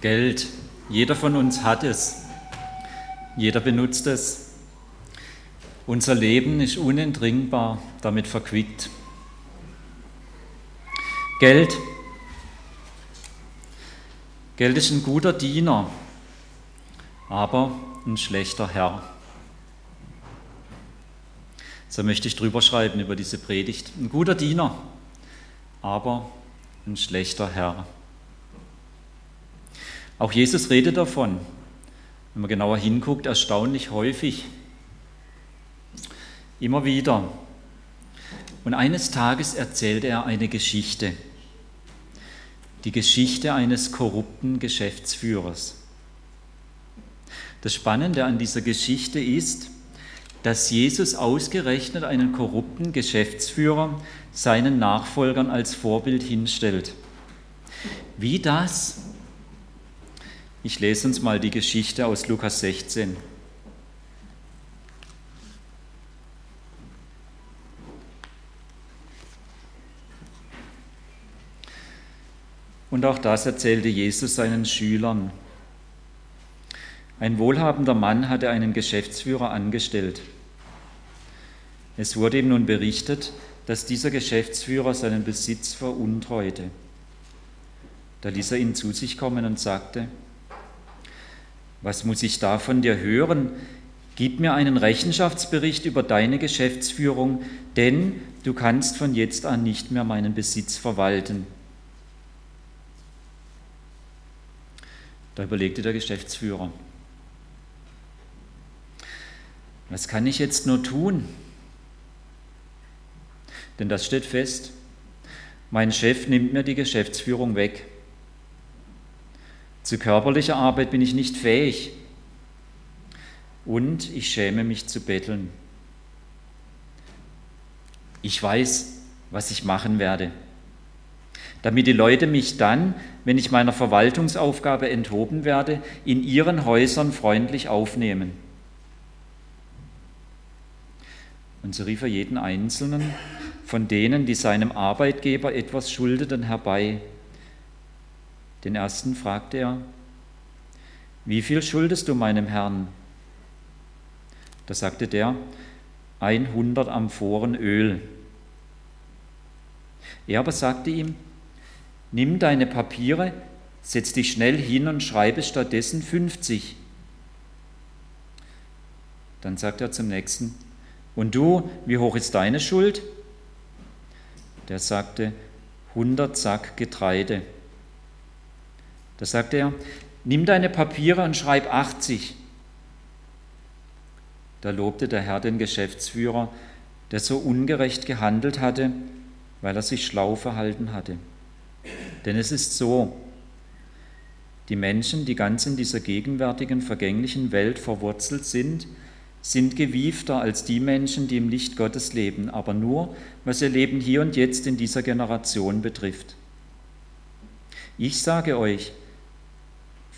Geld. Jeder von uns hat es. Jeder benutzt es. Unser Leben ist unentringbar damit verquickt. Geld. Geld ist ein guter Diener, aber ein schlechter Herr. So möchte ich drüber schreiben über diese Predigt. Ein guter Diener, aber ein schlechter Herr. Auch Jesus redet davon, wenn man genauer hinguckt, erstaunlich häufig. Immer wieder. Und eines Tages erzählt er eine Geschichte. Die Geschichte eines korrupten Geschäftsführers. Das Spannende an dieser Geschichte ist, dass Jesus ausgerechnet einen korrupten Geschäftsführer seinen Nachfolgern als Vorbild hinstellt. Wie das ich lese uns mal die Geschichte aus Lukas 16. Und auch das erzählte Jesus seinen Schülern. Ein wohlhabender Mann hatte einen Geschäftsführer angestellt. Es wurde ihm nun berichtet, dass dieser Geschäftsführer seinen Besitz veruntreute. Da ließ er ihn zu sich kommen und sagte, was muss ich da von dir hören? Gib mir einen Rechenschaftsbericht über deine Geschäftsführung, denn du kannst von jetzt an nicht mehr meinen Besitz verwalten. Da überlegte der Geschäftsführer, was kann ich jetzt nur tun? Denn das steht fest, mein Chef nimmt mir die Geschäftsführung weg. Zu körperlicher Arbeit bin ich nicht fähig und ich schäme mich zu betteln. Ich weiß, was ich machen werde, damit die Leute mich dann, wenn ich meiner Verwaltungsaufgabe enthoben werde, in ihren Häusern freundlich aufnehmen. Und so rief er jeden Einzelnen von denen, die seinem Arbeitgeber etwas schuldeten, herbei den ersten fragte er, wie viel schuldest du meinem Herrn? Da sagte der, 100 Amphoren Öl. Er aber sagte ihm, nimm deine Papiere, setz dich schnell hin und schreibe stattdessen 50. Dann sagt er zum nächsten, und du, wie hoch ist deine Schuld? Der sagte, 100 Sack Getreide. Da sagt er, nimm deine Papiere und schreib 80. Da lobte der Herr den Geschäftsführer, der so ungerecht gehandelt hatte, weil er sich schlau verhalten hatte. Denn es ist so, die Menschen, die ganz in dieser gegenwärtigen vergänglichen Welt verwurzelt sind, sind gewiefter als die Menschen, die im Licht Gottes leben, aber nur, was ihr Leben hier und jetzt in dieser Generation betrifft. Ich sage euch,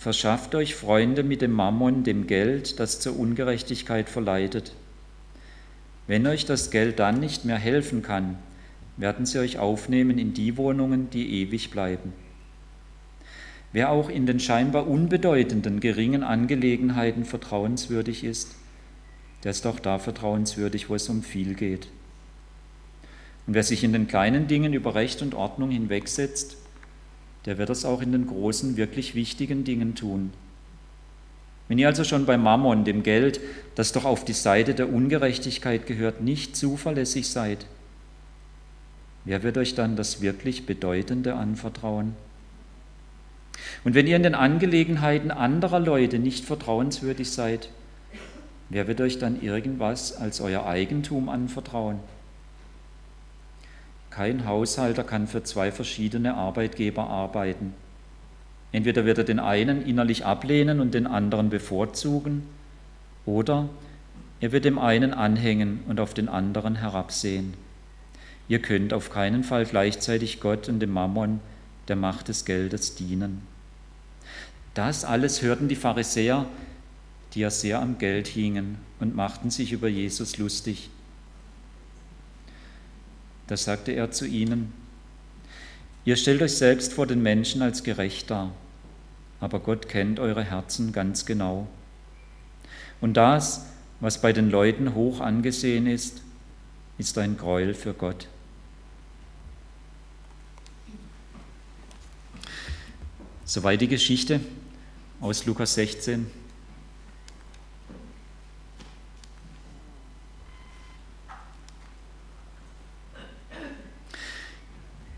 Verschafft euch Freunde mit dem Mammon, dem Geld, das zur Ungerechtigkeit verleitet. Wenn euch das Geld dann nicht mehr helfen kann, werden sie euch aufnehmen in die Wohnungen, die ewig bleiben. Wer auch in den scheinbar unbedeutenden, geringen Angelegenheiten vertrauenswürdig ist, der ist auch da vertrauenswürdig, wo es um viel geht. Und wer sich in den kleinen Dingen über Recht und Ordnung hinwegsetzt, der wird das auch in den großen, wirklich wichtigen Dingen tun. Wenn ihr also schon bei Mammon, dem Geld, das doch auf die Seite der Ungerechtigkeit gehört, nicht zuverlässig seid, wer wird euch dann das wirklich Bedeutende anvertrauen? Und wenn ihr in den Angelegenheiten anderer Leute nicht vertrauenswürdig seid, wer wird euch dann irgendwas als euer Eigentum anvertrauen? Kein Haushalter kann für zwei verschiedene Arbeitgeber arbeiten. Entweder wird er den einen innerlich ablehnen und den anderen bevorzugen, oder er wird dem einen anhängen und auf den anderen herabsehen. Ihr könnt auf keinen Fall gleichzeitig Gott und dem Mammon, der Macht des Geldes, dienen. Das alles hörten die Pharisäer, die ja sehr am Geld hingen und machten sich über Jesus lustig. Da sagte er zu ihnen, ihr stellt euch selbst vor den Menschen als gerecht dar, aber Gott kennt eure Herzen ganz genau. Und das, was bei den Leuten hoch angesehen ist, ist ein Gräuel für Gott. Soweit die Geschichte aus Lukas 16.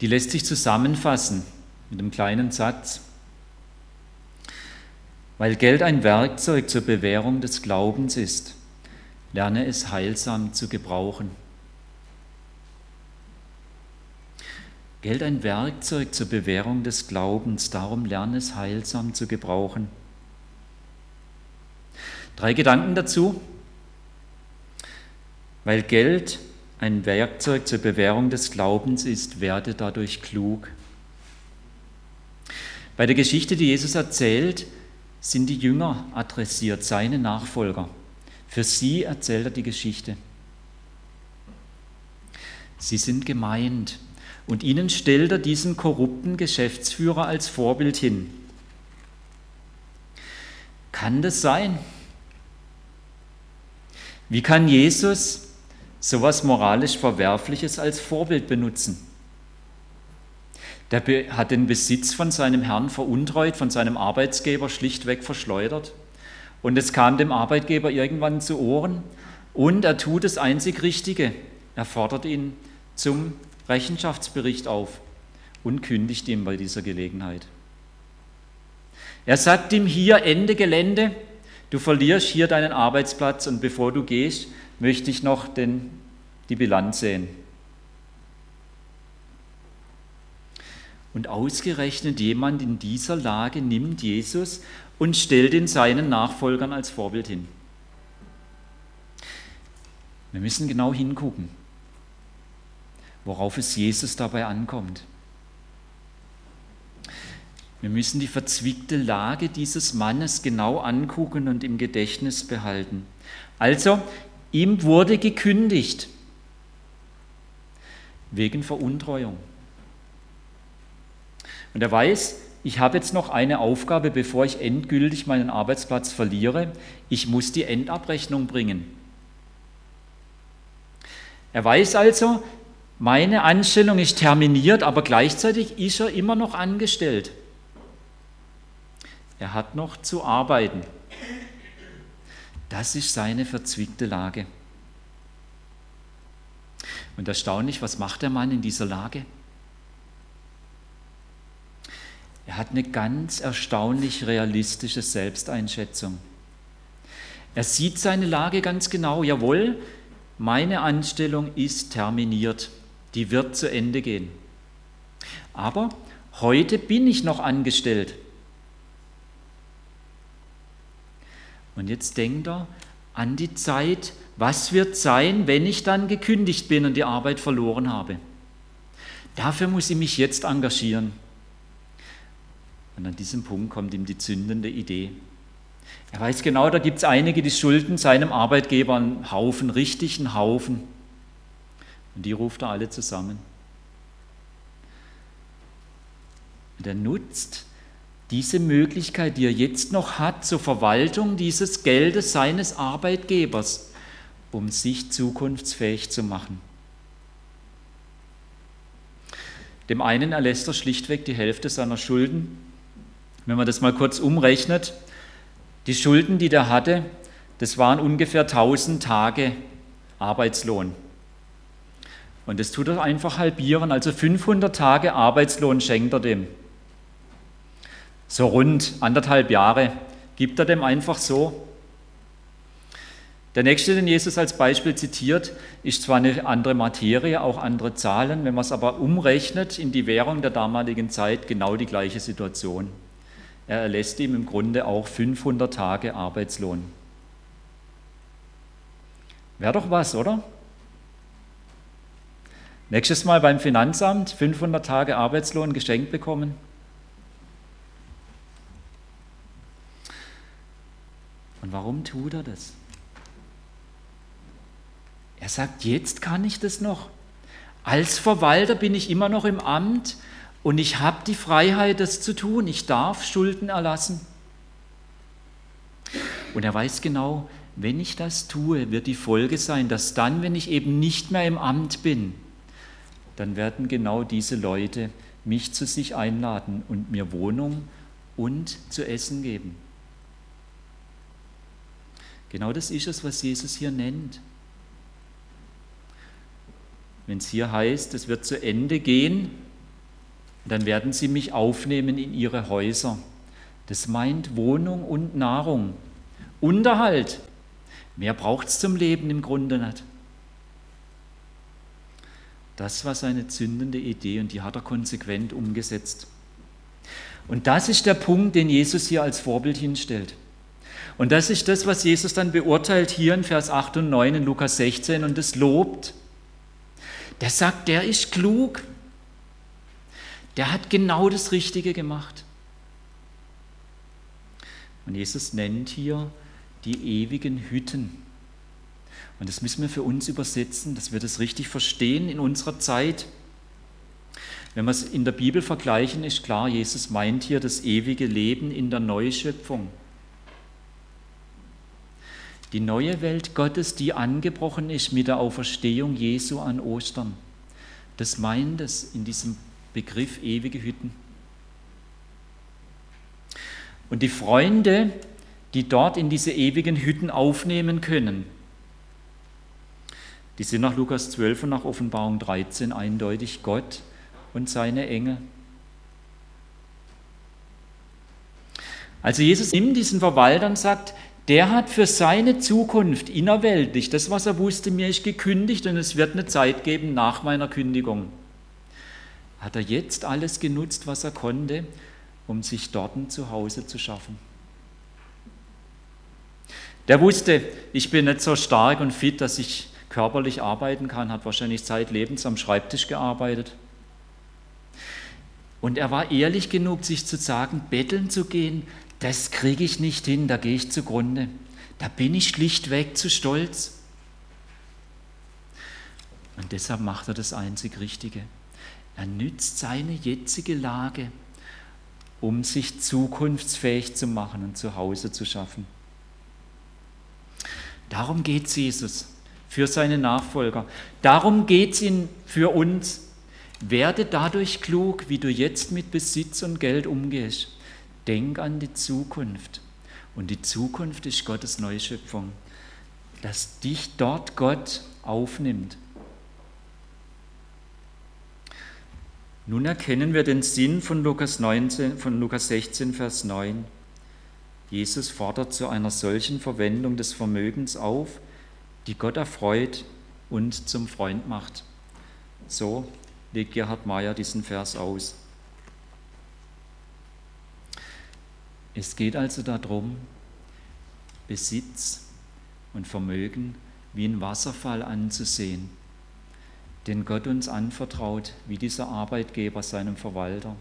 Die lässt sich zusammenfassen mit einem kleinen Satz. Weil Geld ein Werkzeug zur Bewährung des Glaubens ist, lerne es heilsam zu gebrauchen. Geld ein Werkzeug zur Bewährung des Glaubens, darum lerne es heilsam zu gebrauchen. Drei Gedanken dazu. Weil Geld ein Werkzeug zur Bewährung des Glaubens ist, werde dadurch klug. Bei der Geschichte, die Jesus erzählt, sind die Jünger adressiert, seine Nachfolger. Für sie erzählt er die Geschichte. Sie sind gemeint und ihnen stellt er diesen korrupten Geschäftsführer als Vorbild hin. Kann das sein? Wie kann Jesus sowas moralisch Verwerfliches als Vorbild benutzen? Der hat den Besitz von seinem Herrn veruntreut, von seinem Arbeitsgeber schlichtweg verschleudert. Und es kam dem Arbeitgeber irgendwann zu Ohren und er tut das einzig Richtige. Er fordert ihn zum Rechenschaftsbericht auf und kündigt ihm bei dieser Gelegenheit. Er sagt ihm hier Ende Gelände, du verlierst hier deinen Arbeitsplatz und bevor du gehst, möchte ich noch den, die Bilanz sehen. Und ausgerechnet jemand in dieser Lage nimmt Jesus und stellt ihn seinen Nachfolgern als Vorbild hin. Wir müssen genau hingucken, worauf es Jesus dabei ankommt. Wir müssen die verzwickte Lage dieses Mannes genau angucken und im Gedächtnis behalten. Also, ihm wurde gekündigt wegen Veruntreuung. Und er weiß, ich habe jetzt noch eine Aufgabe, bevor ich endgültig meinen Arbeitsplatz verliere. Ich muss die Endabrechnung bringen. Er weiß also, meine Anstellung ist terminiert, aber gleichzeitig ist er immer noch angestellt. Er hat noch zu arbeiten. Das ist seine verzwickte Lage. Und erstaunlich, was macht der Mann in dieser Lage? Er hat eine ganz erstaunlich realistische Selbsteinschätzung. Er sieht seine Lage ganz genau. Jawohl, meine Anstellung ist terminiert. Die wird zu Ende gehen. Aber heute bin ich noch angestellt. Und jetzt denkt er an die Zeit, was wird sein, wenn ich dann gekündigt bin und die Arbeit verloren habe. Dafür muss ich mich jetzt engagieren. Und an diesem Punkt kommt ihm die zündende Idee. Er weiß genau, da gibt es einige, die schulden seinem Arbeitgeber einen Haufen, richtig einen Haufen. Und die ruft er alle zusammen. Und er nutzt diese Möglichkeit, die er jetzt noch hat, zur Verwaltung dieses Geldes seines Arbeitgebers, um sich zukunftsfähig zu machen. Dem einen erlässt er schlichtweg die Hälfte seiner Schulden wenn man das mal kurz umrechnet, die Schulden, die der hatte, das waren ungefähr 1000 Tage Arbeitslohn. Und das tut er einfach halbieren, also 500 Tage Arbeitslohn schenkt er dem. So rund anderthalb Jahre gibt er dem einfach so. Der nächste, den Jesus als Beispiel zitiert, ist zwar eine andere Materie, auch andere Zahlen, wenn man es aber umrechnet in die Währung der damaligen Zeit, genau die gleiche Situation. Er erlässt ihm im Grunde auch 500 Tage Arbeitslohn. Wäre doch was, oder? Nächstes Mal beim Finanzamt 500 Tage Arbeitslohn geschenkt bekommen. Und warum tut er das? Er sagt, jetzt kann ich das noch. Als Verwalter bin ich immer noch im Amt Und ich habe die Freiheit, das zu tun. Ich darf Schulden erlassen. Und er weiß genau, wenn ich das tue, wird die Folge sein, dass dann, wenn ich eben nicht mehr im Amt bin, dann werden genau diese Leute mich zu sich einladen und mir Wohnung und zu essen geben. Genau das ist es, was Jesus hier nennt. Wenn es hier heißt, es wird zu Ende gehen, dann werden sie mich aufnehmen in ihre Häuser. Das meint Wohnung und Nahrung. Unterhalt. Mehr braucht es zum Leben im Grunde nicht. Das war seine zündende Idee und die hat er konsequent umgesetzt. Und das ist der Punkt, den Jesus hier als Vorbild hinstellt. Und das ist das, was Jesus dann beurteilt hier in Vers 8 und 9 in Lukas 16 und es lobt. Der sagt, der ist klug. Der hat genau das Richtige gemacht. Und Jesus nennt hier die ewigen Hütten. Und das müssen wir für uns übersetzen, dass wir das richtig verstehen in unserer Zeit. Wenn wir es in der Bibel vergleichen, ist klar, Jesus meint hier das ewige Leben in der Neuschöpfung. Die neue Welt Gottes, die angebrochen ist mit der Auferstehung Jesu an Ostern. Das meint es in diesem Begriff ewige Hütten. Und die Freunde, die dort in diese ewigen Hütten aufnehmen können, die sind nach Lukas 12 und nach Offenbarung 13 eindeutig Gott und seine Engel. Also Jesus nimmt diesen Verwalter und sagt, der hat für seine Zukunft innerweltlich, das was er wusste, mir ist gekündigt und es wird eine Zeit geben nach meiner Kündigung. Hat er jetzt alles genutzt, was er konnte, um sich dort ein Zuhause zu schaffen. Der wusste, ich bin nicht so stark und fit, dass ich körperlich arbeiten kann, hat wahrscheinlich zeitlebens am Schreibtisch gearbeitet. Und er war ehrlich genug, sich zu sagen, betteln zu gehen, das kriege ich nicht hin, da gehe ich zugrunde. Da bin ich schlichtweg zu stolz. Und deshalb macht er das einzig Richtige. Er nützt seine jetzige Lage, um sich zukunftsfähig zu machen und zu Hause zu schaffen. Darum geht es Jesus für seine Nachfolger. Darum geht es ihm für uns. Werde dadurch klug, wie du jetzt mit Besitz und Geld umgehst. Denk an die Zukunft. Und die Zukunft ist Gottes Neuschöpfung. Dass dich dort Gott aufnimmt. Nun erkennen wir den Sinn von Lukas, 19, von Lukas 16, Vers 9. Jesus fordert zu einer solchen Verwendung des Vermögens auf, die Gott erfreut und zum Freund macht. So legt Gerhard Meyer diesen Vers aus. Es geht also darum, Besitz und Vermögen wie ein Wasserfall anzusehen, den Gott uns anvertraut, wie dieser Arbeitgeber seinem Verwalter.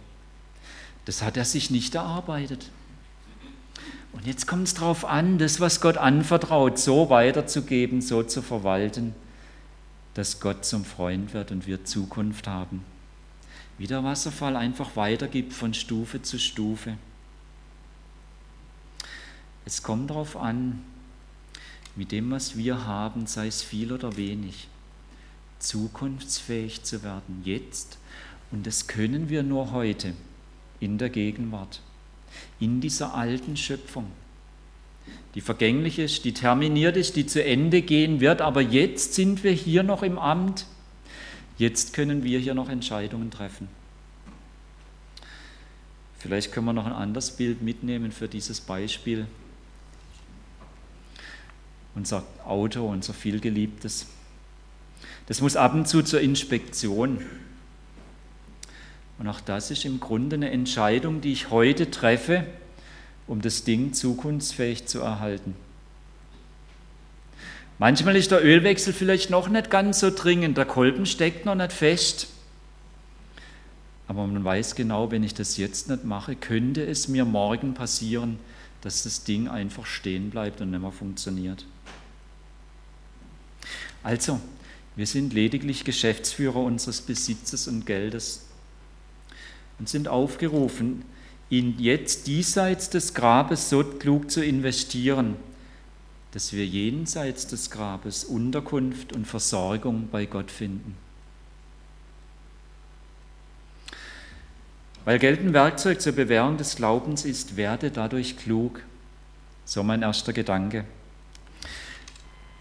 Das hat er sich nicht erarbeitet. Und jetzt kommt es darauf an, das, was Gott anvertraut, so weiterzugeben, so zu verwalten, dass Gott zum Freund wird und wir Zukunft haben. Wie der Wasserfall einfach weitergibt von Stufe zu Stufe. Es kommt darauf an, mit dem, was wir haben, sei es viel oder wenig, zukunftsfähig zu werden, jetzt. Und das können wir nur heute, in der Gegenwart in dieser alten Schöpfung, die vergänglich ist, die terminiert ist, die zu Ende gehen wird, aber jetzt sind wir hier noch im Amt, jetzt können wir hier noch Entscheidungen treffen. Vielleicht können wir noch ein anderes Bild mitnehmen für dieses Beispiel. Unser Auto, unser vielgeliebtes. Das muss ab und zu zur Inspektion. Und auch das ist im Grunde eine Entscheidung, die ich heute treffe, um das Ding zukunftsfähig zu erhalten. Manchmal ist der Ölwechsel vielleicht noch nicht ganz so dringend, der Kolben steckt noch nicht fest. Aber man weiß genau, wenn ich das jetzt nicht mache, könnte es mir morgen passieren, dass das Ding einfach stehen bleibt und nicht mehr funktioniert. Also, wir sind lediglich Geschäftsführer unseres Besitzes und Geldes und sind aufgerufen, ihn jetzt diesseits des Grabes so klug zu investieren, dass wir jenseits des Grabes Unterkunft und Versorgung bei Gott finden. Weil Geld ein Werkzeug zur Bewährung des Glaubens ist, werde dadurch klug. So mein erster Gedanke.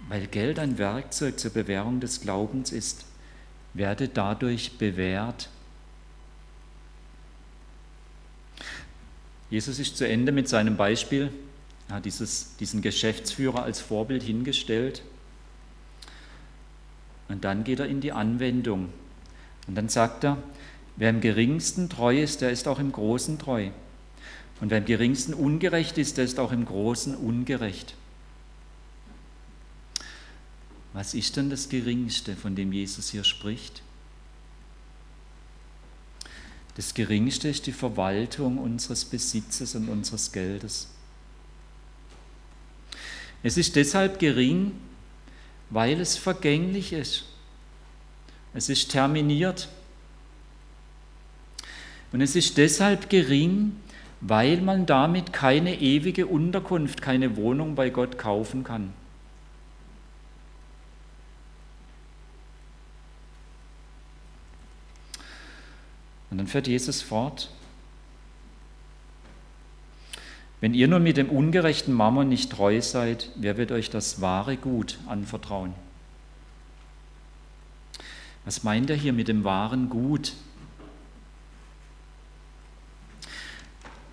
Weil Geld ein Werkzeug zur Bewährung des Glaubens ist, werde dadurch bewährt. Jesus ist zu Ende mit seinem Beispiel. Er hat dieses, diesen Geschäftsführer als Vorbild hingestellt. Und dann geht er in die Anwendung. Und dann sagt er, wer im geringsten treu ist, der ist auch im großen treu. Und wer im geringsten ungerecht ist, der ist auch im großen ungerecht. Was ist denn das Geringste, von dem Jesus hier spricht? Das Geringste ist die Verwaltung unseres Besitzes und unseres Geldes. Es ist deshalb gering, weil es vergänglich ist. Es ist terminiert. Und es ist deshalb gering, weil man damit keine ewige Unterkunft, keine Wohnung bei Gott kaufen kann. Und dann fährt Jesus fort. Wenn ihr nun mit dem ungerechten Mammon nicht treu seid, wer wird euch das wahre Gut anvertrauen? Was meint er hier mit dem wahren Gut?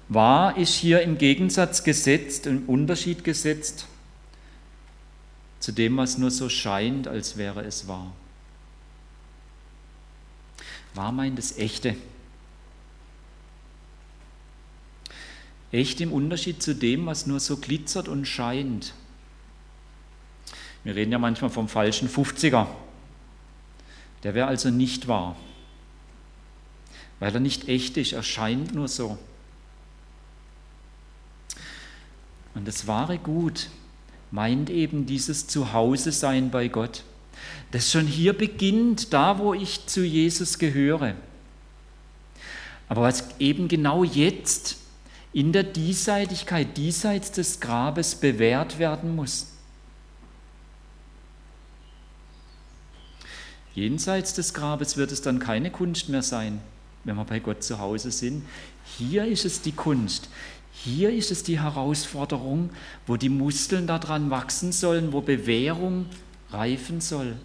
Wahr ist hier im Gegensatz gesetzt, im Unterschied gesetzt zu dem, was nur so scheint, als wäre es wahr. Wahr meint das Echte. Echt im Unterschied zu dem, was nur so glitzert und scheint. Wir reden ja manchmal vom falschen 50er. Der wäre also nicht wahr, weil er nicht echt ist, er scheint nur so. Und das wahre Gut meint eben dieses Zuhause-Sein bei Gott das schon hier beginnt, da wo ich zu Jesus gehöre. Aber was eben genau jetzt in der Diesseitigkeit, diesseits des Grabes bewährt werden muss. Jenseits des Grabes wird es dann keine Kunst mehr sein, wenn wir bei Gott zu Hause sind. Hier ist es die Kunst. Hier ist es die Herausforderung, wo die Muskeln daran wachsen sollen, wo Bewährung reifen soll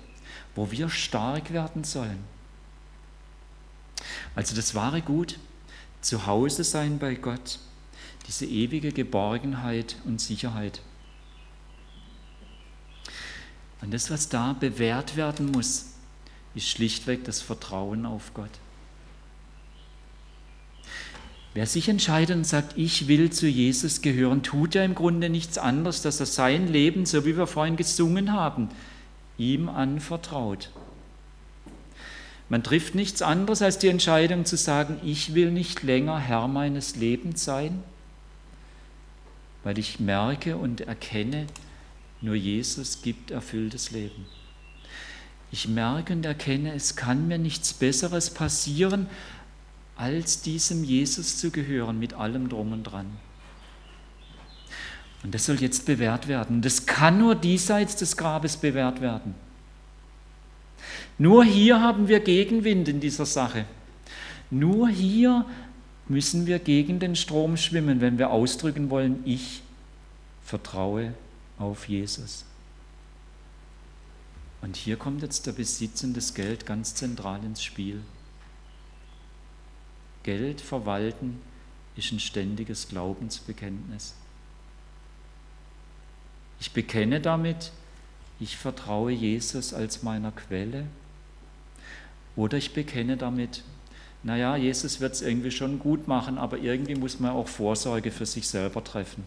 wo wir stark werden sollen. Also das wahre Gut, zu Hause sein bei Gott, diese ewige Geborgenheit und Sicherheit. Und das, was da bewährt werden muss, ist schlichtweg das Vertrauen auf Gott. Wer sich entscheidet und sagt, ich will zu Jesus gehören, tut ja im Grunde nichts anderes, dass er sein Leben, so wie wir vorhin gesungen haben, ihm anvertraut. Man trifft nichts anderes als die Entscheidung zu sagen, ich will nicht länger Herr meines Lebens sein, weil ich merke und erkenne, nur Jesus gibt erfülltes Leben. Ich merke und erkenne, es kann mir nichts Besseres passieren, als diesem Jesus zu gehören mit allem drum und dran. Und das soll jetzt bewährt werden. Das kann nur diesseits des Grabes bewährt werden. Nur hier haben wir Gegenwind in dieser Sache. Nur hier müssen wir gegen den Strom schwimmen, wenn wir ausdrücken wollen, ich vertraue auf Jesus. Und hier kommt jetzt der Besitz und das Geld ganz zentral ins Spiel. Geld verwalten ist ein ständiges Glaubensbekenntnis. Ich bekenne damit, ich vertraue Jesus als meiner Quelle. Oder ich bekenne damit, naja, Jesus wird es irgendwie schon gut machen, aber irgendwie muss man auch Vorsorge für sich selber treffen.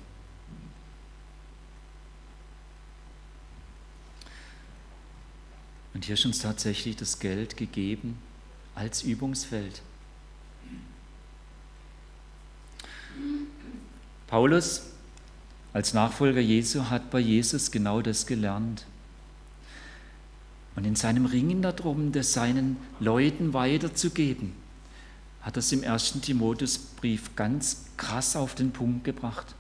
Und hier ist uns tatsächlich das Geld gegeben als Übungsfeld. Paulus als Nachfolger Jesu hat bei Jesus genau das gelernt. Und in seinem Ringen darum, das seinen Leuten weiterzugeben, hat es im ersten Timotheusbrief ganz krass auf den Punkt gebracht.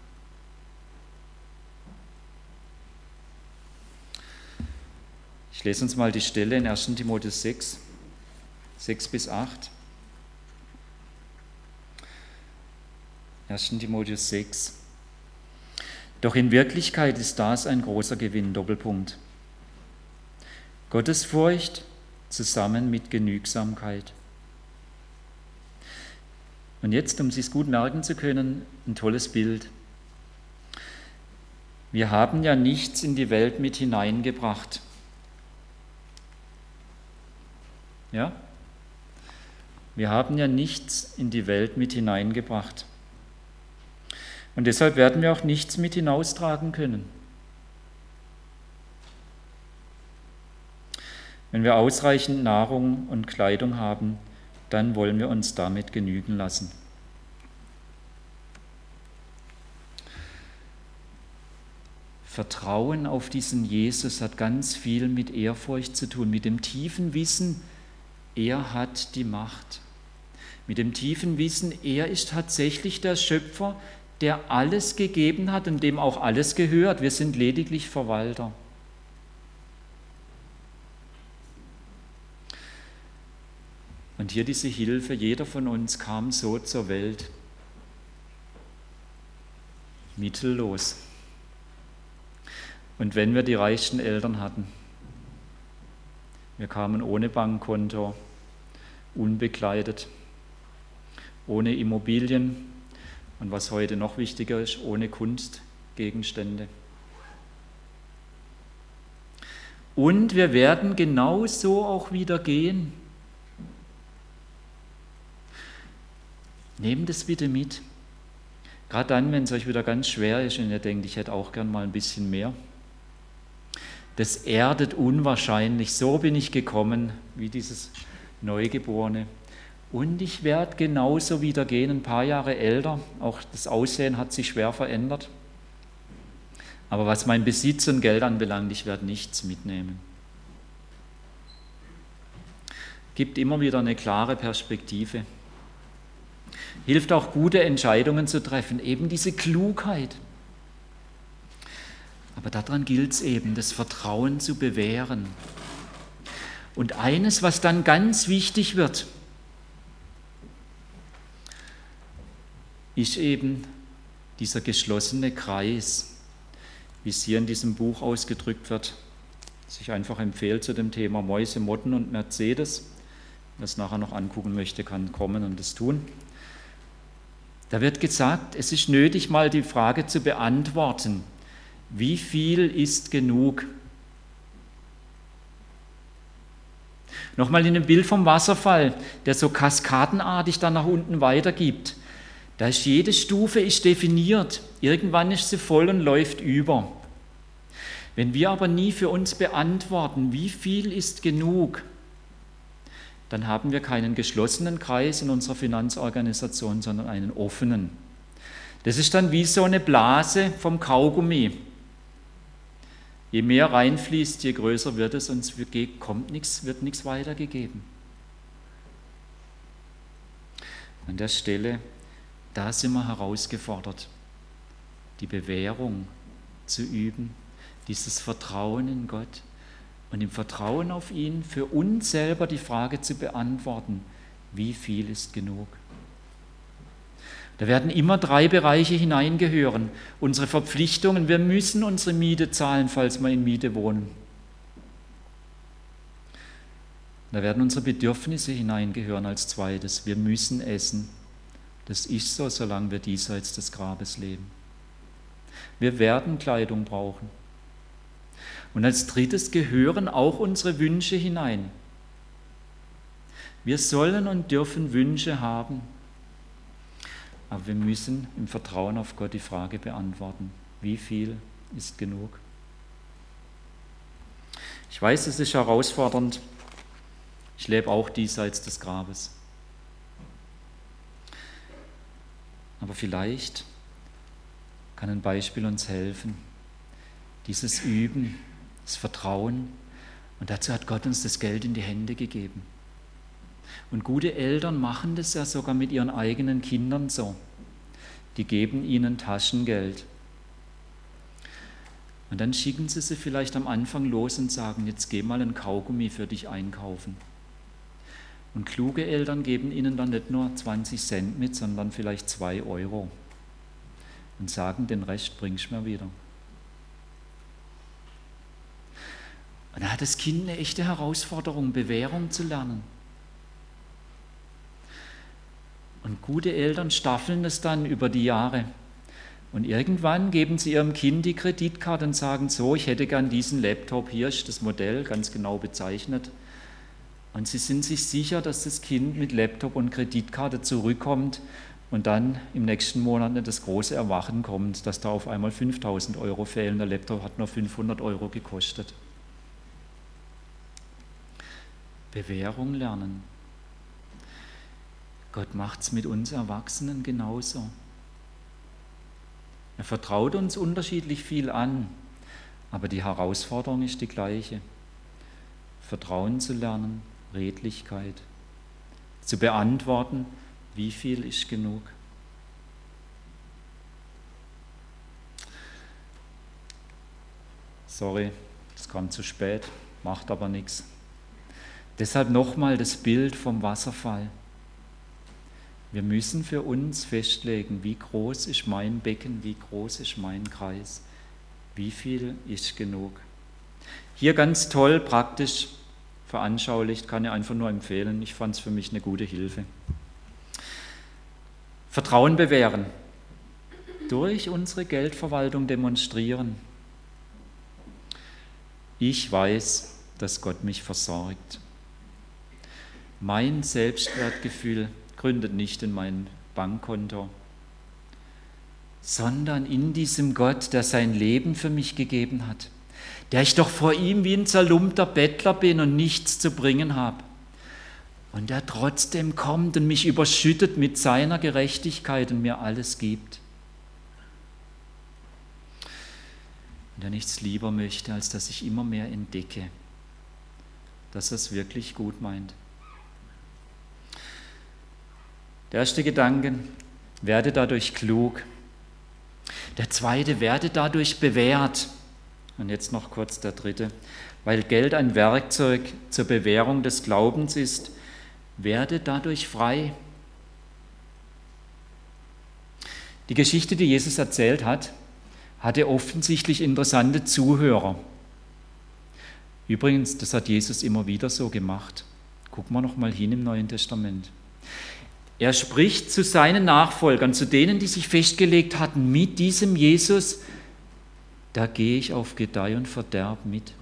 Ich lese uns mal die Stelle in 1. Timotheus 6, 6 bis 8. 1. Timotheus 6. Doch in Wirklichkeit ist das ein großer Gewinn, Doppelpunkt. Gottesfurcht zusammen mit Genügsamkeit. Und jetzt, um es gut merken zu können, ein tolles Bild. Wir haben ja nichts in die Welt mit hineingebracht. Ja? Wir haben ja nichts in die Welt mit hineingebracht. Und deshalb werden wir auch nichts mit hinaustragen können. Wenn wir ausreichend Nahrung und Kleidung haben, dann wollen wir uns damit genügen lassen. Vertrauen auf diesen Jesus hat ganz viel mit Ehrfurcht zu tun, mit dem tiefen Wissen, er hat die Macht. Mit dem tiefen Wissen, er ist tatsächlich der Schöpfer, der alles gegeben hat und dem auch alles gehört. Wir sind lediglich Verwalter. Und hier diese Hilfe, jeder von uns kam so zur Welt, mittellos. Und wenn wir die reichsten Eltern hatten, wir kamen ohne Bankkonto, unbekleidet, ohne Immobilien und was heute noch wichtiger ist, ohne Kunstgegenstände. Und wir werden genauso auch wieder gehen. Nehmt es bitte mit. Gerade dann, wenn es euch wieder ganz schwer ist und ihr denkt, ich hätte auch gern mal ein bisschen mehr. Das erdet unwahrscheinlich. So bin ich gekommen, wie dieses Neugeborene. Und ich werde genauso wieder gehen, ein paar Jahre älter. Auch das Aussehen hat sich schwer verändert. Aber was mein Besitz und Geld anbelangt, ich werde nichts mitnehmen. Gibt immer wieder eine klare Perspektive. Hilft auch gute Entscheidungen zu treffen, eben diese Klugheit. Aber daran gilt es eben, das Vertrauen zu bewähren. Und eines, was dann ganz wichtig wird, ist eben dieser geschlossene Kreis, wie es hier in diesem Buch ausgedrückt wird, das ich einfach empfehle zu dem Thema Mäuse, Motten und Mercedes. Wer es nachher noch angucken möchte, kann kommen und es tun. Da wird gesagt, es ist nötig, mal die Frage zu beantworten, wie viel ist genug? Nochmal in dem Bild vom Wasserfall, der so kaskadenartig dann nach unten weitergibt. Da ist jede Stufe ist definiert. Irgendwann ist sie voll und läuft über. Wenn wir aber nie für uns beantworten, wie viel ist genug, dann haben wir keinen geschlossenen Kreis in unserer Finanzorganisation, sondern einen offenen. Das ist dann wie so eine Blase vom Kaugummi. Je mehr reinfließt, je größer wird es und es kommt nichts, wird nichts weitergegeben. An der Stelle, da sind wir herausgefordert, die Bewährung zu üben, dieses Vertrauen in Gott und im Vertrauen auf ihn für uns selber die Frage zu beantworten, wie viel ist genug? Da werden immer drei Bereiche hineingehören. Unsere Verpflichtungen, wir müssen unsere Miete zahlen, falls wir in Miete wohnen. Da werden unsere Bedürfnisse hineingehören als zweites. Wir müssen essen. Das ist so, solange wir diesseits des Grabes leben. Wir werden Kleidung brauchen. Und als drittes gehören auch unsere Wünsche hinein. Wir sollen und dürfen Wünsche haben. Aber wir müssen im Vertrauen auf Gott die Frage beantworten, wie viel ist genug? Ich weiß, es ist herausfordernd. Ich lebe auch diesseits des Grabes. Aber vielleicht kann ein Beispiel uns helfen. Dieses Üben, das Vertrauen. Und dazu hat Gott uns das Geld in die Hände gegeben. Und gute Eltern machen das ja sogar mit ihren eigenen Kindern so. Die geben ihnen Taschengeld. Und dann schicken sie sie vielleicht am Anfang los und sagen, jetzt geh mal ein Kaugummi für dich einkaufen. Und kluge Eltern geben ihnen dann nicht nur 20 Cent mit, sondern vielleicht 2 Euro und sagen, den Rest bringst du mir wieder. Und da hat das Kind eine echte Herausforderung, Bewährung zu lernen. Und gute Eltern staffeln es dann über die Jahre. Und irgendwann geben sie ihrem Kind die Kreditkarte und sagen, so, ich hätte gern diesen Laptop, hier ist das Modell ganz genau bezeichnet. Und sie sind sich sicher, dass das Kind mit Laptop und Kreditkarte zurückkommt und dann im nächsten Monat nicht das große Erwachen kommt, dass da auf einmal 5000 Euro fehlen. Der Laptop hat nur 500 Euro gekostet. Bewährung lernen. Gott macht es mit uns Erwachsenen genauso. Er vertraut uns unterschiedlich viel an, aber die Herausforderung ist die gleiche. Vertrauen zu lernen, Redlichkeit, zu beantworten, wie viel ist genug. Sorry, es kam zu spät, macht aber nichts. Deshalb nochmal das Bild vom Wasserfall. Wir müssen für uns festlegen, wie groß ist mein Becken, wie groß ist mein Kreis, wie viel ist genug. Hier ganz toll, praktisch veranschaulicht, kann ich einfach nur empfehlen. Ich fand es für mich eine gute Hilfe. Vertrauen bewähren, durch unsere Geldverwaltung demonstrieren. Ich weiß, dass Gott mich versorgt. Mein Selbstwertgefühl gründet nicht in mein Bankkonto, sondern in diesem Gott, der sein Leben für mich gegeben hat, der ich doch vor ihm wie ein zerlumpter Bettler bin und nichts zu bringen habe. Und der trotzdem kommt und mich überschüttet mit seiner Gerechtigkeit und mir alles gibt. Und der nichts lieber möchte, als dass ich immer mehr entdecke, dass er es wirklich gut meint. Der erste Gedanke, werde dadurch klug. Der zweite, werde dadurch bewährt. Und jetzt noch kurz der dritte. Weil Geld ein Werkzeug zur Bewährung des Glaubens ist, werde dadurch frei. Die Geschichte, die Jesus erzählt hat, hatte offensichtlich interessante Zuhörer. Übrigens, das hat Jesus immer wieder so gemacht. Gucken wir noch mal hin im Neuen Testament. Er spricht zu seinen Nachfolgern, zu denen, die sich festgelegt hatten, mit diesem Jesus, da gehe ich auf Gedeih und Verderb mit.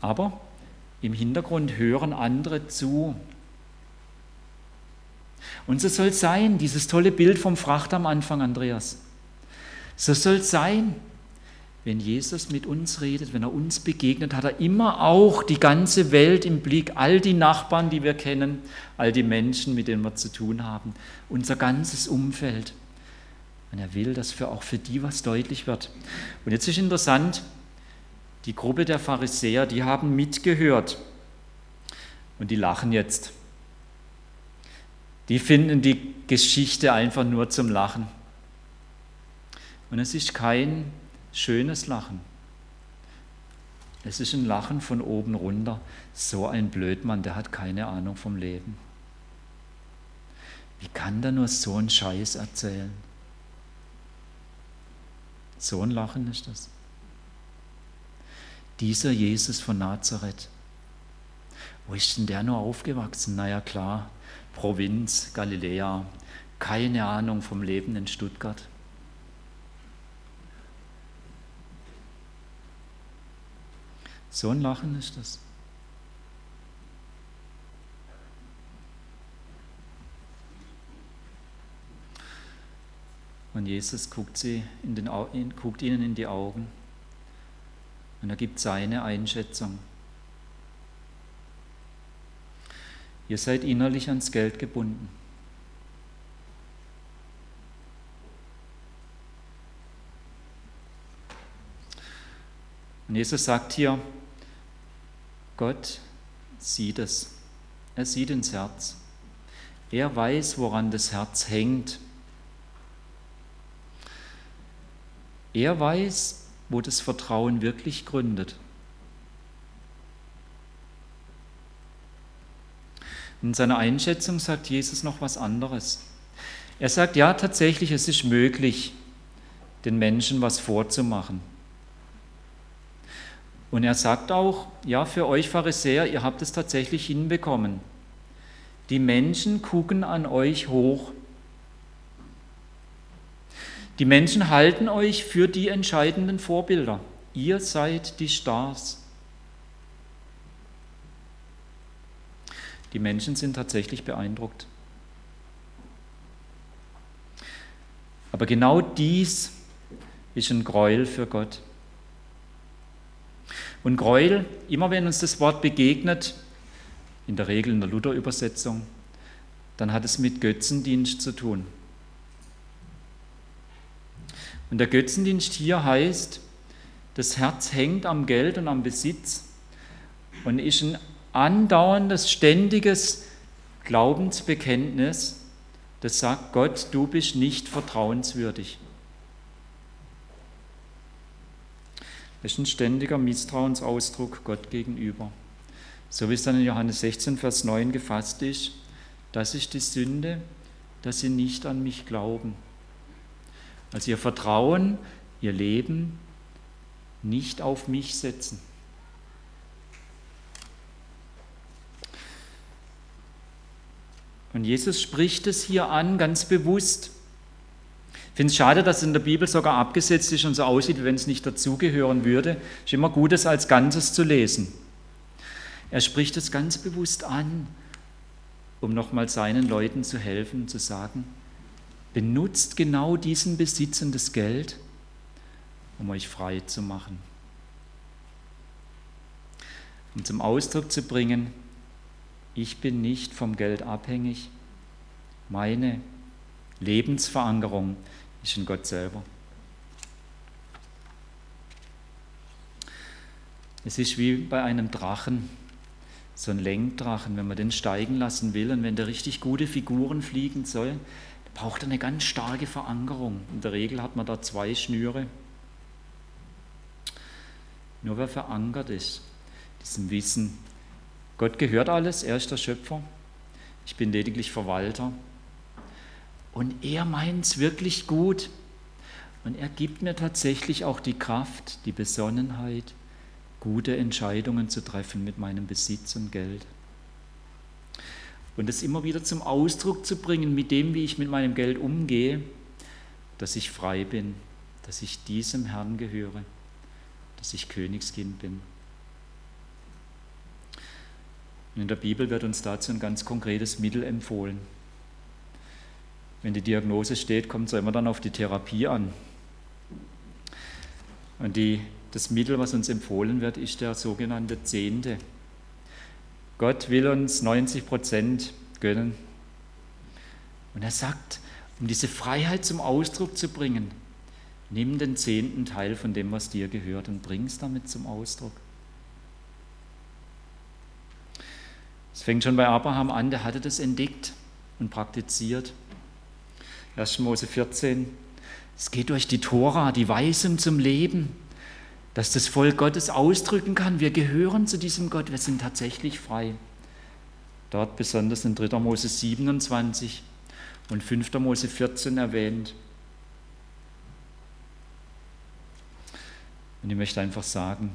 Aber im Hintergrund hören andere zu. Und so soll es sein, dieses tolle Bild vom Fracht am Anfang, Andreas. So soll es sein wenn Jesus mit uns redet, wenn er uns begegnet, hat er immer auch die ganze Welt im Blick, all die Nachbarn, die wir kennen, all die Menschen, mit denen wir zu tun haben, unser ganzes Umfeld. Und er will, dass für auch für die was deutlich wird. Und jetzt ist interessant, die Gruppe der Pharisäer, die haben mitgehört und die lachen jetzt. Die finden die Geschichte einfach nur zum Lachen. Und es ist kein schönes Lachen. Es ist ein Lachen von oben runter. So ein Blödmann, der hat keine Ahnung vom Leben. Wie kann der nur so einen Scheiß erzählen? So ein Lachen ist das. Dieser Jesus von Nazareth, wo ist denn der nur aufgewachsen? Naja klar, Provinz, Galiläa, keine Ahnung vom Leben in Stuttgart. So ein Lachen ist das. Und Jesus guckt, sie in den, guckt ihnen in die Augen und er gibt seine Einschätzung. Ihr seid innerlich ans Geld gebunden. Und Jesus sagt hier, Gott sieht es. Er sieht ins Herz. Er weiß, woran das Herz hängt. Er weiß, wo das Vertrauen wirklich gründet. In seiner Einschätzung sagt Jesus noch was anderes. Er sagt, ja, tatsächlich, es ist möglich, den Menschen was vorzumachen. Und er sagt auch, ja, für euch Pharisäer, ihr habt es tatsächlich hinbekommen. Die Menschen gucken an euch hoch. Die Menschen halten euch für die entscheidenden Vorbilder. Ihr seid die Stars. Die Menschen sind tatsächlich beeindruckt. Aber genau dies ist ein Gräuel für Gott. Und Gräuel, immer wenn uns das Wort begegnet, in der Regel in der Luther-Übersetzung, dann hat es mit Götzendienst zu tun. Und der Götzendienst hier heißt, das Herz hängt am Geld und am Besitz und ist ein andauerndes, ständiges Glaubensbekenntnis, das sagt, Gott, du bist nicht vertrauenswürdig. Das ist ein ständiger Misstrauensausdruck Gott gegenüber. So wie es dann in Johannes 16, Vers 9 gefasst ist, das ist die Sünde, dass sie nicht an mich glauben. Also ihr Vertrauen, ihr Leben nicht auf mich setzen. Und Jesus spricht es hier an, ganz bewusst. Ich finde es schade, dass es in der Bibel sogar abgesetzt ist und so aussieht, wie wenn es nicht dazugehören würde. Es ist immer gut, es als Ganzes zu lesen. Er spricht es ganz bewusst an, um nochmal seinen Leuten zu helfen zu sagen, benutzt genau diesen Besitz und das Geld, um euch frei zu machen. Um zum Ausdruck zu bringen, ich bin nicht vom Geld abhängig. Meine Lebensverankerung ist in Gott selber. Es ist wie bei einem Drachen, so ein Lenkdrachen, wenn man den steigen lassen will und wenn der richtig gute Figuren fliegen soll, braucht er eine ganz starke Verankerung. In der Regel hat man da zwei Schnüre. Nur wer verankert ist, diesem Wissen, Gott gehört alles, er ist der Schöpfer, ich bin lediglich Verwalter. Und er meint es wirklich gut. Und er gibt mir tatsächlich auch die Kraft, die Besonnenheit, gute Entscheidungen zu treffen mit meinem Besitz und Geld. Und es immer wieder zum Ausdruck zu bringen, mit dem, wie ich mit meinem Geld umgehe, dass ich frei bin, dass ich diesem Herrn gehöre, dass ich Königskind bin. Und in der Bibel wird uns dazu ein ganz konkretes Mittel empfohlen. Wenn die Diagnose steht, kommt es immer dann auf die Therapie an. Und die, das Mittel, was uns empfohlen wird, ist der sogenannte Zehnte. Gott will uns 90 Prozent gönnen. Und er sagt, um diese Freiheit zum Ausdruck zu bringen, nimm den zehnten Teil von dem, was dir gehört und bring es damit zum Ausdruck. Es fängt schon bei Abraham an, der hatte das entdeckt und praktiziert. 1. Mose 14. Es geht durch die Tora, die Weisung zum Leben, dass das Volk Gottes ausdrücken kann, wir gehören zu diesem Gott, wir sind tatsächlich frei. Dort besonders in 3. Mose 27 und 5. Mose 14 erwähnt. Und ich möchte einfach sagen,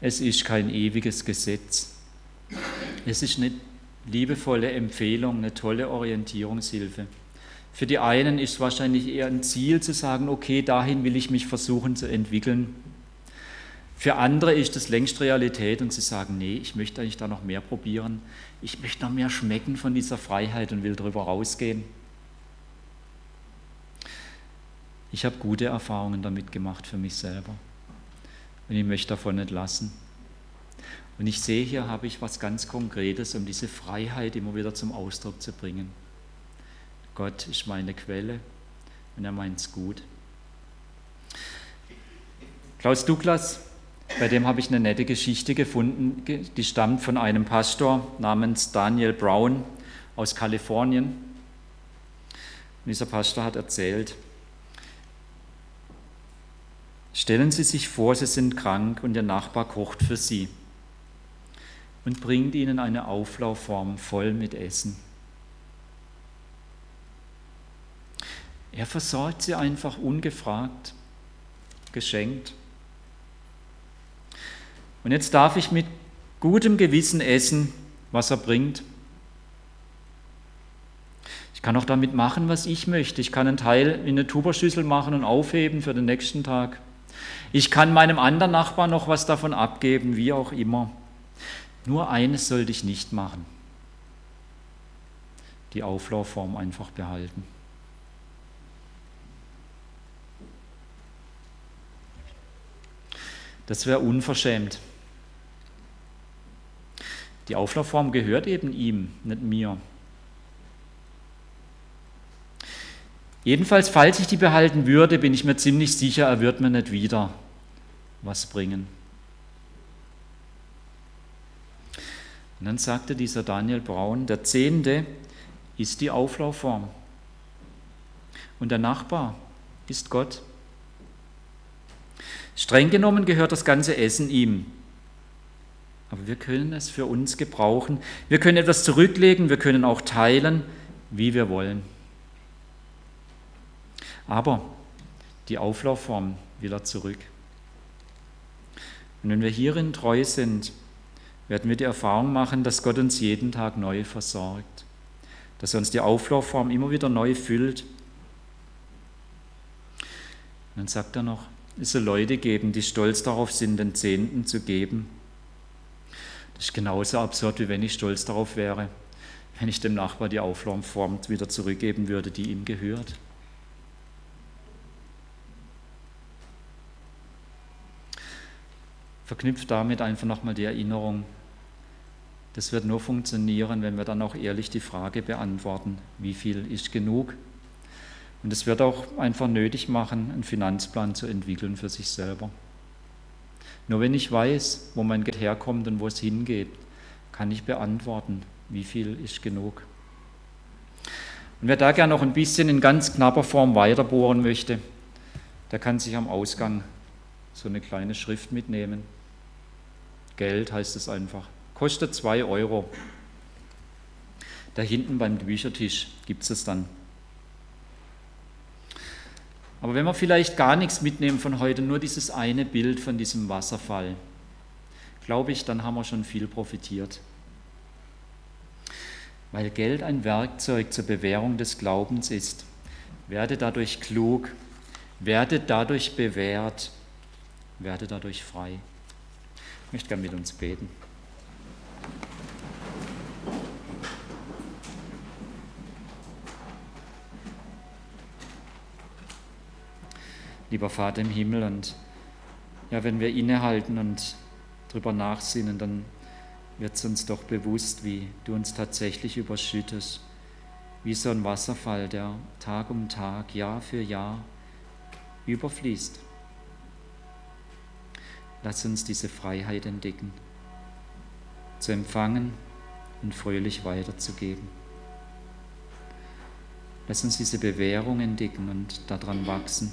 es ist kein ewiges Gesetz. Es ist eine liebevolle Empfehlung, eine tolle Orientierungshilfe. Für die einen ist es wahrscheinlich eher ein Ziel zu sagen, okay, dahin will ich mich versuchen zu entwickeln. Für andere ist das längst Realität und sie sagen, nee, ich möchte eigentlich da noch mehr probieren. Ich möchte noch mehr schmecken von dieser Freiheit und will darüber rausgehen. Ich habe gute Erfahrungen damit gemacht für mich selber und ich möchte davon nicht lassen. Und ich sehe, hier habe ich was ganz Konkretes, um diese Freiheit immer wieder zum Ausdruck zu bringen. Gott ist meine Quelle und er meint es gut. Klaus Douglas bei dem habe ich eine nette Geschichte gefunden, die stammt von einem Pastor namens Daniel Brown aus Kalifornien. Und dieser Pastor hat erzählt, stellen Sie sich vor, Sie sind krank und Ihr Nachbar kocht für Sie und bringt Ihnen eine Auflaufform voll mit Essen. Er versorgt sie einfach ungefragt, geschenkt. Und jetzt darf ich mit gutem Gewissen essen, was er bringt. Ich kann auch damit machen, was ich möchte. Ich kann einen Teil in eine Tuberschüssel machen und aufheben für den nächsten Tag. Ich kann meinem anderen Nachbarn noch was davon abgeben, wie auch immer. Nur eines sollte ich nicht machen. Die Auflaufform einfach behalten. Das wäre unverschämt. Die Auflaufform gehört eben ihm, nicht mir. Jedenfalls, falls ich die behalten würde, bin ich mir ziemlich sicher, er wird mir nicht wieder was bringen. Und dann sagte dieser Daniel Braun, der Zehnte ist die Auflaufform und der Nachbar ist Gott. Streng genommen gehört das ganze Essen ihm. Aber wir können es für uns gebrauchen. Wir können etwas zurücklegen, wir können auch teilen, wie wir wollen. Aber die Auflaufform will er zurück. Und wenn wir hierin treu sind, werden wir die Erfahrung machen, dass Gott uns jeden Tag neu versorgt, dass er uns die Auflaufform immer wieder neu füllt. Und dann sagt er noch, es soll Leute geben, die stolz darauf sind, den Zehnten zu geben. Das ist genauso absurd, wie wenn ich stolz darauf wäre, wenn ich dem Nachbar die Auflaufform wieder zurückgeben würde, die ihm gehört. Verknüpft damit einfach nochmal die Erinnerung, das wird nur funktionieren, wenn wir dann auch ehrlich die Frage beantworten, wie viel ist genug und es wird auch einfach nötig machen, einen Finanzplan zu entwickeln für sich selber. Nur wenn ich weiß, wo mein Geld herkommt und wo es hingeht, kann ich beantworten, wie viel ist genug. Und wer da gerne noch ein bisschen in ganz knapper Form weiterbohren möchte, der kann sich am Ausgang so eine kleine Schrift mitnehmen. Geld heißt es einfach. Kostet zwei Euro. Da hinten beim Büchertisch gibt es dann. Aber wenn wir vielleicht gar nichts mitnehmen von heute, nur dieses eine Bild von diesem Wasserfall, glaube ich, dann haben wir schon viel profitiert. Weil Geld ein Werkzeug zur Bewährung des Glaubens ist. Werde dadurch klug, werde dadurch bewährt, werde dadurch frei. Ich möchte gerne mit uns beten. Lieber Vater im Himmel. Und ja, wenn wir innehalten und drüber nachsinnen, dann wird es uns doch bewusst, wie du uns tatsächlich überschüttest, wie so ein Wasserfall, der Tag um Tag, Jahr für Jahr überfließt. Lass uns diese Freiheit entdecken, zu empfangen und fröhlich weiterzugeben. Lass uns diese Bewährung entdecken und daran wachsen.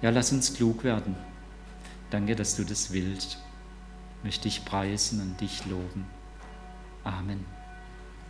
Ja, lass uns klug werden. Danke, dass du das willst. Ich möchte dich preisen und dich loben. Amen.